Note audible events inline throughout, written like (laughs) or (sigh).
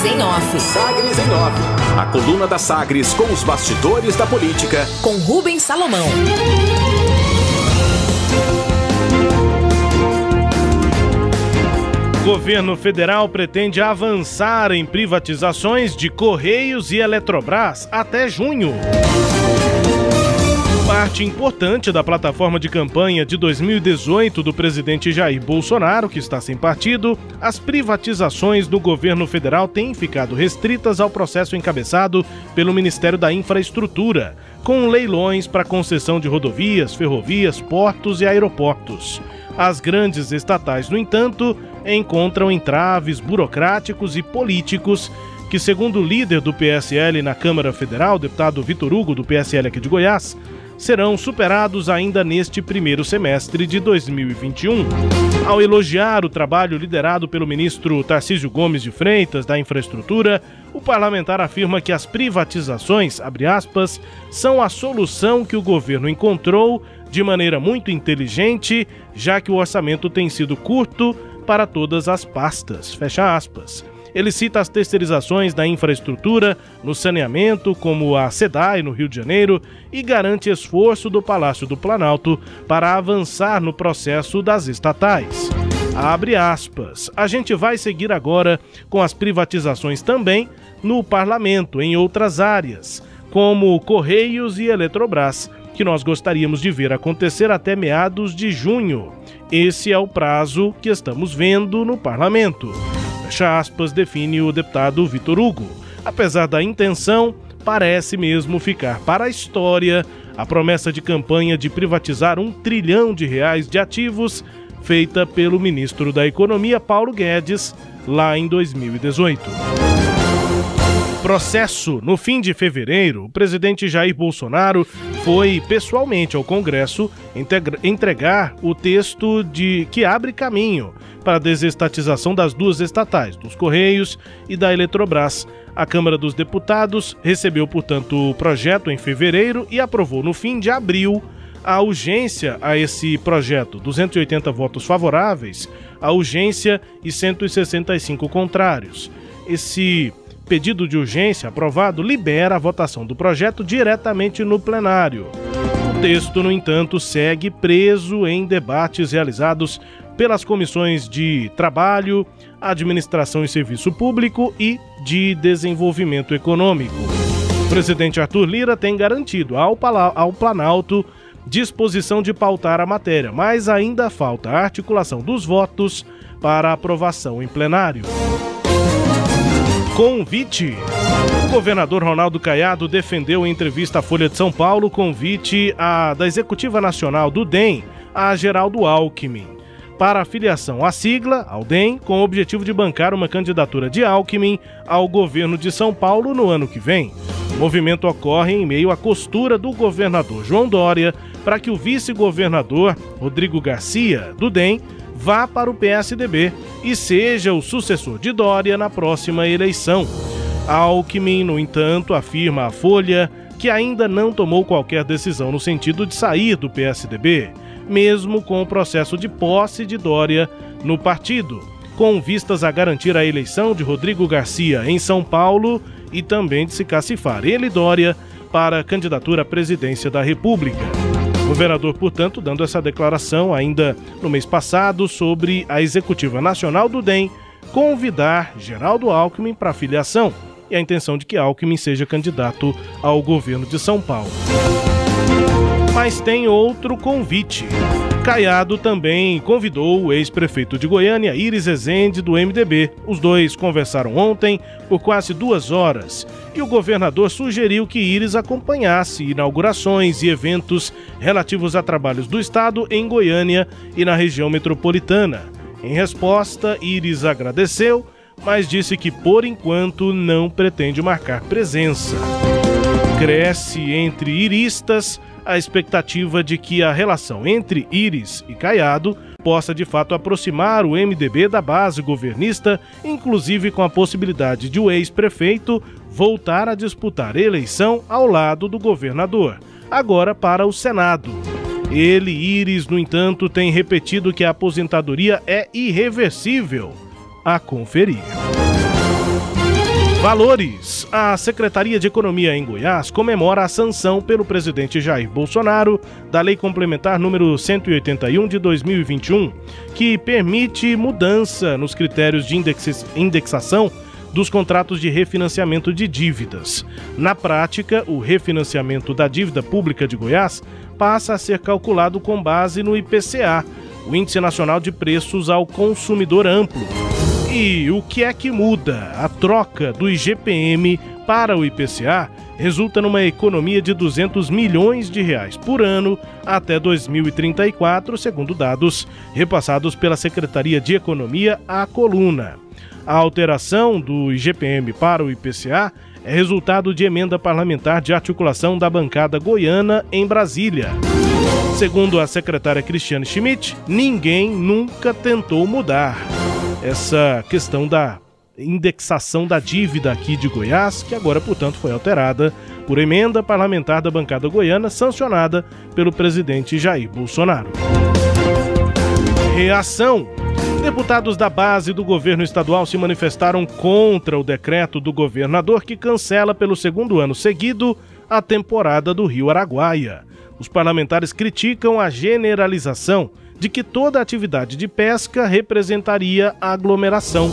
Sagres em Off. Sagres em Off. A coluna da Sagres com os bastidores da política. Com Rubens Salomão. O governo federal pretende avançar em privatizações de Correios e Eletrobras até junho. Parte importante da plataforma de campanha de 2018 do presidente Jair Bolsonaro, que está sem partido, as privatizações do governo federal têm ficado restritas ao processo encabeçado pelo Ministério da Infraestrutura, com leilões para concessão de rodovias, ferrovias, portos e aeroportos. As grandes estatais, no entanto, encontram entraves burocráticos e políticos que, segundo o líder do PSL na Câmara Federal, deputado Vitor Hugo, do PSL aqui de Goiás, serão superados ainda neste primeiro semestre de 2021. Ao elogiar o trabalho liderado pelo ministro Tarcísio Gomes de Freitas da Infraestrutura, o parlamentar afirma que as privatizações, aspas, são a solução que o governo encontrou de maneira muito inteligente, já que o orçamento tem sido curto para todas as pastas. Fecha aspas. Ele cita as terceirizações da infraestrutura no saneamento, como a SEDAI no Rio de Janeiro, e garante esforço do Palácio do Planalto para avançar no processo das estatais. Abre aspas. A gente vai seguir agora com as privatizações também no parlamento, em outras áreas, como Correios e Eletrobras, que nós gostaríamos de ver acontecer até meados de junho. Esse é o prazo que estamos vendo no parlamento fecha aspas, define o deputado Vitor Hugo. Apesar da intenção, parece mesmo ficar para a história a promessa de campanha de privatizar um trilhão de reais de ativos feita pelo ministro da Economia Paulo Guedes lá em 2018. Processo. No fim de fevereiro, o presidente Jair Bolsonaro foi pessoalmente ao Congresso entregar o texto de que abre caminho para a desestatização das duas estatais, dos Correios e da Eletrobras. A Câmara dos Deputados recebeu, portanto, o projeto em fevereiro e aprovou no fim de abril a urgência a esse projeto, 280 votos favoráveis, a urgência e 165 contrários. Esse pedido de urgência aprovado libera a votação do projeto diretamente no plenário. O texto, no entanto, segue preso em debates realizados pelas comissões de Trabalho, Administração e Serviço Público e de Desenvolvimento Econômico. O presidente Arthur Lira tem garantido ao, ao Planalto disposição de pautar a matéria, mas ainda falta a articulação dos votos para aprovação em plenário. Convite. O governador Ronaldo Caiado defendeu em entrevista à Folha de São Paulo convite a, da Executiva Nacional do DEM a Geraldo Alckmin para a filiação à sigla, ao DEM, com o objetivo de bancar uma candidatura de Alckmin ao governo de São Paulo no ano que vem. O movimento ocorre em meio à costura do governador João Dória para que o vice-governador Rodrigo Garcia, do DEM, vá para o PSDB e seja o sucessor de Dória na próxima eleição. Alckmin, no entanto, afirma à Folha que ainda não tomou qualquer decisão no sentido de sair do PSDB mesmo com o processo de posse de Dória no partido, com vistas a garantir a eleição de Rodrigo Garcia em São Paulo e também de se cacifar ele Dória para a candidatura à presidência da República. Governador, portanto, dando essa declaração ainda no mês passado sobre a executiva nacional do DEM convidar Geraldo Alckmin para filiação e a intenção de que Alckmin seja candidato ao governo de São Paulo. Mas tem outro convite. Caiado também convidou o ex-prefeito de Goiânia, Iris Ezende, do MDB. Os dois conversaram ontem por quase duas horas e o governador sugeriu que Iris acompanhasse inaugurações e eventos relativos a trabalhos do Estado em Goiânia e na região metropolitana. Em resposta, Iris agradeceu, mas disse que por enquanto não pretende marcar presença. Cresce entre iristas a expectativa de que a relação entre Iris e Caiado possa de fato aproximar o MDB da base governista, inclusive com a possibilidade de o ex-prefeito voltar a disputar eleição ao lado do governador, agora para o Senado. Ele, Iris, no entanto, tem repetido que a aposentadoria é irreversível. A conferir. Valores. A Secretaria de Economia em Goiás comemora a sanção pelo presidente Jair Bolsonaro da Lei Complementar número 181 de 2021, que permite mudança nos critérios de indexação dos contratos de refinanciamento de dívidas. Na prática, o refinanciamento da dívida pública de Goiás passa a ser calculado com base no IPCA, o Índice Nacional de Preços ao Consumidor Amplo e o que é que muda? A troca do IGPM para o IPCA resulta numa economia de 200 milhões de reais por ano até 2034, segundo dados repassados pela Secretaria de Economia à coluna. A alteração do IGPM para o IPCA é resultado de emenda parlamentar de articulação da bancada goiana em Brasília. Segundo a secretária Cristiane Schmidt, ninguém nunca tentou mudar essa questão da indexação da dívida aqui de Goiás, que agora, portanto, foi alterada por emenda parlamentar da bancada goiana, sancionada pelo presidente Jair Bolsonaro. Reação. Deputados da base do governo estadual se manifestaram contra o decreto do governador que cancela pelo segundo ano seguido a temporada do Rio Araguaia. Os parlamentares criticam a generalização de que toda atividade de pesca representaria aglomeração.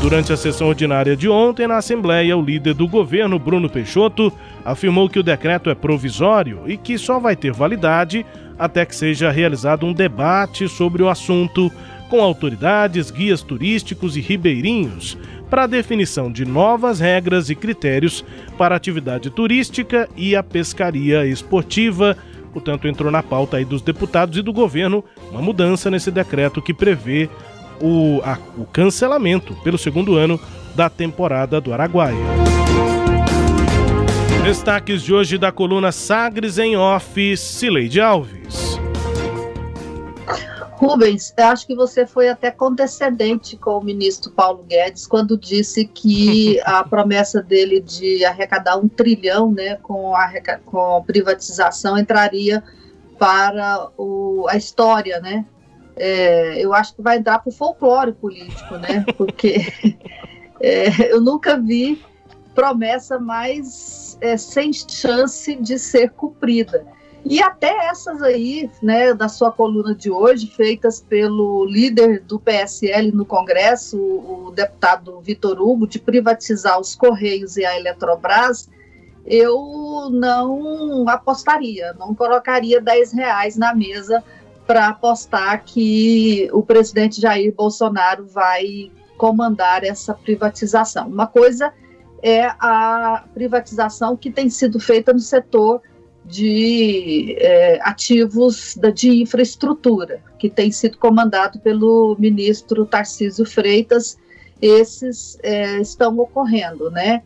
Durante a sessão ordinária de ontem na Assembleia, o líder do governo, Bruno Peixoto, afirmou que o decreto é provisório e que só vai ter validade até que seja realizado um debate sobre o assunto com autoridades, guias turísticos e ribeirinhos para a definição de novas regras e critérios para a atividade turística e a pescaria esportiva Portanto, entrou na pauta aí dos deputados e do governo uma mudança nesse decreto que prevê o, a, o cancelamento pelo segundo ano da temporada do Araguaia. Destaques de hoje da coluna Sagres em Off, Cileide Alves. Rubens, eu acho que você foi até condescendente com o ministro Paulo Guedes quando disse que (laughs) a promessa dele de arrecadar um trilhão né, com, a, com privatização entraria para o, a história, né? É, eu acho que vai entrar para o folclore político, né? (laughs) Porque é, eu nunca vi promessa mais é, sem chance de ser cumprida. E até essas aí, né, da sua coluna de hoje, feitas pelo líder do PSL no Congresso, o, deputado Vitor Hugo, de privatizar os Correios e a Eletrobras, eu não apostaria, não colocaria 10 reais na mesa para apostar que o presidente Jair Bolsonaro vai comandar essa privatização. Uma coisa é a privatização que tem sido feita no setor de é, ativos da, de infraestrutura, que tem sido comandado pelo ministro Tarcísio Freitas. Esses é, estão ocorrendo, né?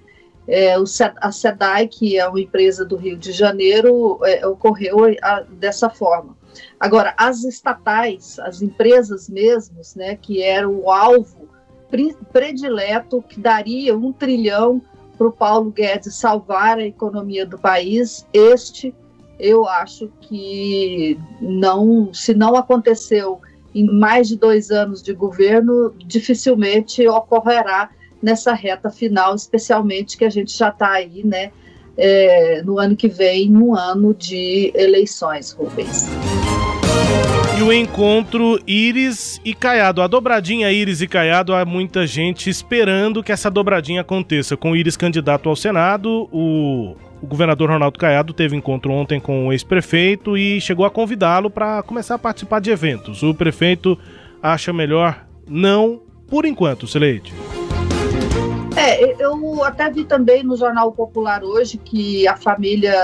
É, o, a SEDAI, que é uma empresa do Rio de Janeiro, é, ocorreu a, dessa forma. Agora, as estatais, as empresas mesmos, né, que eram o alvo predileto, que daria um trilhão para o Paulo Guedes salvar a economia do país, este eu acho que não, se não aconteceu em mais de dois anos de governo, dificilmente ocorrerá nessa reta final, especialmente que a gente já está aí, né, é, no ano que vem, um ano de eleições, Rubens. E o encontro Iris e Caiado. A dobradinha Iris e Caiado, há muita gente esperando que essa dobradinha aconteça. Com o Iris candidato ao Senado, o, o governador Ronaldo Caiado teve encontro ontem com o ex-prefeito e chegou a convidá-lo para começar a participar de eventos. O prefeito acha melhor não, por enquanto, Sileide. É, eu até vi também no Jornal Popular hoje que a família,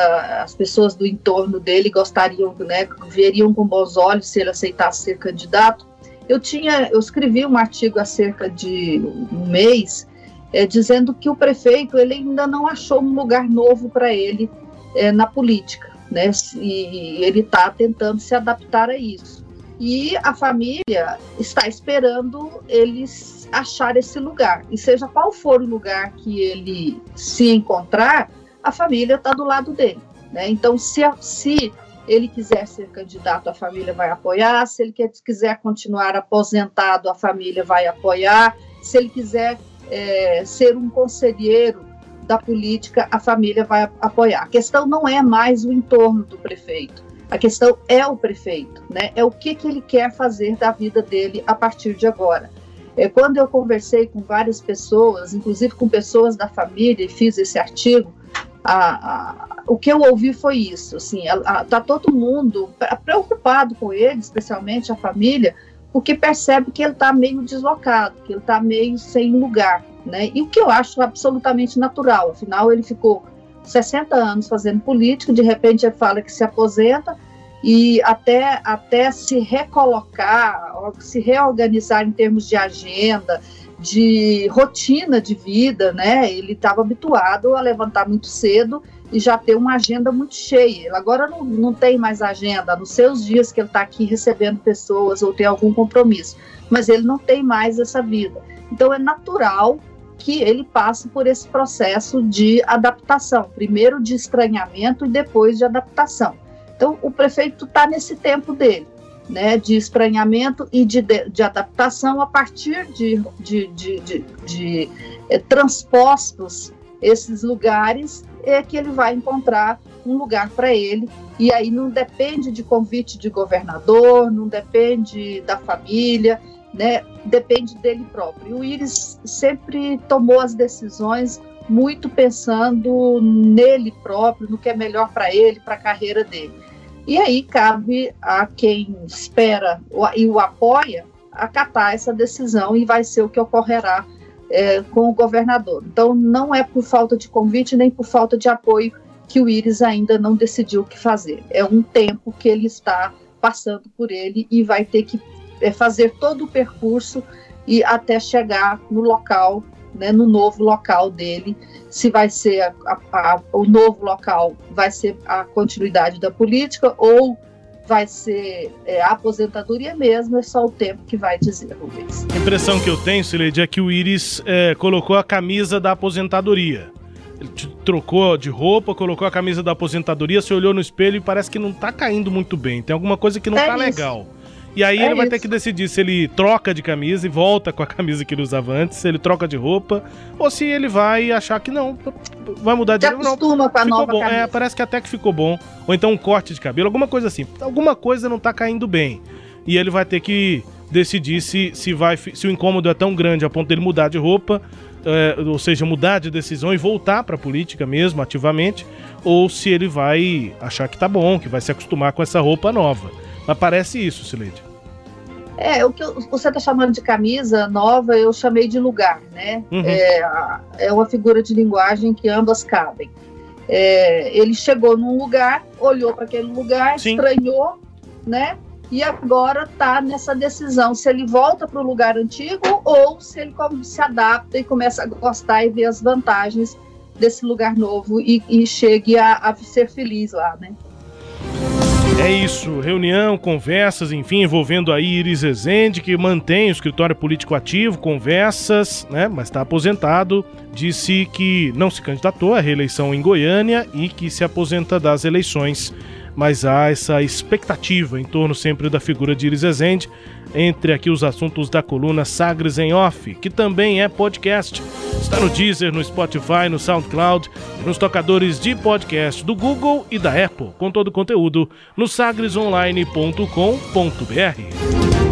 as pessoas do entorno dele gostariam, né, veriam com bons olhos se ele aceitasse ser candidato. Eu tinha, eu escrevi um artigo há cerca de um mês é, dizendo que o prefeito ele ainda não achou um lugar novo para ele é, na política, né? E ele está tentando se adaptar a isso. E a família está esperando eles achar esse lugar. E seja qual for o lugar que ele se encontrar, a família está do lado dele. Né? Então, se, se ele quiser ser candidato, a família vai apoiar. Se ele quiser continuar aposentado, a família vai apoiar. Se ele quiser é, ser um conselheiro da política, a família vai apoiar. A questão não é mais o entorno do prefeito, a questão é o prefeito, né? É o que, que ele quer fazer da vida dele a partir de agora. É, quando eu conversei com várias pessoas, inclusive com pessoas da família, e fiz esse artigo, a, a, o que eu ouvi foi isso, assim, está todo mundo preocupado com ele, especialmente a família, porque percebe que ele está meio deslocado, que ele está meio sem lugar, né? E o que eu acho absolutamente natural, afinal ele ficou 60 anos fazendo política, de repente ele fala que se aposenta e até, até se recolocar, se reorganizar em termos de agenda, de rotina de vida, né? Ele estava habituado a levantar muito cedo e já ter uma agenda muito cheia. Ele agora não, não tem mais agenda, nos seus dias que ele está aqui recebendo pessoas ou tem algum compromisso, mas ele não tem mais essa vida. Então é natural que ele passe por esse processo de adaptação, primeiro de estranhamento e depois de adaptação. Então, o prefeito está nesse tempo dele, né, de estranhamento e de, de, de adaptação a partir de, de, de, de, de é, transpostos esses lugares, é que ele vai encontrar um lugar para ele. E aí não depende de convite de governador, não depende da família, né? Depende dele próprio. o Iris sempre tomou as decisões muito pensando nele próprio, no que é melhor para ele, para a carreira dele. E aí cabe a quem espera e o apoia acatar essa decisão e vai ser o que ocorrerá é, com o governador. Então, não é por falta de convite nem por falta de apoio que o Iris ainda não decidiu o que fazer. É um tempo que ele está passando por ele e vai ter que é fazer todo o percurso e até chegar no local, né, no novo local dele, se vai ser a, a, a, o novo local, vai ser a continuidade da política ou vai ser é, a aposentadoria mesmo, é só o tempo que vai dizer, Rubens. A impressão que eu tenho, Sileide, é que o Iris é, colocou a camisa da aposentadoria. Ele trocou de roupa, colocou a camisa da aposentadoria, se olhou no espelho e parece que não tá caindo muito bem. Tem alguma coisa que não é tá isso. legal. E aí é ele vai isso. ter que decidir se ele troca de camisa e volta com a camisa que ele usava antes, se ele troca de roupa, ou se ele vai achar que não, vai mudar de Se acostuma com a ficou nova bom. É, parece que até que ficou bom. Ou então um corte de cabelo, alguma coisa assim. Alguma coisa não tá caindo bem. E ele vai ter que decidir se, se, vai, se o incômodo é tão grande a ponto dele mudar de roupa, é, ou seja, mudar de decisão e voltar para a política mesmo, ativamente, ou se ele vai achar que tá bom, que vai se acostumar com essa roupa nova. Mas parece isso, Sileide. É, o que você está chamando de camisa nova, eu chamei de lugar, né? Uhum. É, é uma figura de linguagem que ambas cabem. É, ele chegou num lugar, olhou para aquele lugar, Sim. estranhou, né? E agora está nessa decisão se ele volta para o lugar antigo ou se ele se adapta e começa a gostar e ver as vantagens desse lugar novo e, e chegue a, a ser feliz lá, né? É isso, reunião, conversas, enfim, envolvendo a Iris Rezende, que mantém o escritório político ativo, conversas, né, mas está aposentado. Disse que não se candidatou à reeleição em Goiânia e que se aposenta das eleições. Mas há essa expectativa em torno sempre da figura de Iris Rezende entre aqui os assuntos da coluna Sagres em Off, que também é podcast. Está no Deezer, no Spotify, no SoundCloud nos tocadores de podcast do Google e da Apple, com todo o conteúdo no sagresonline.com.br.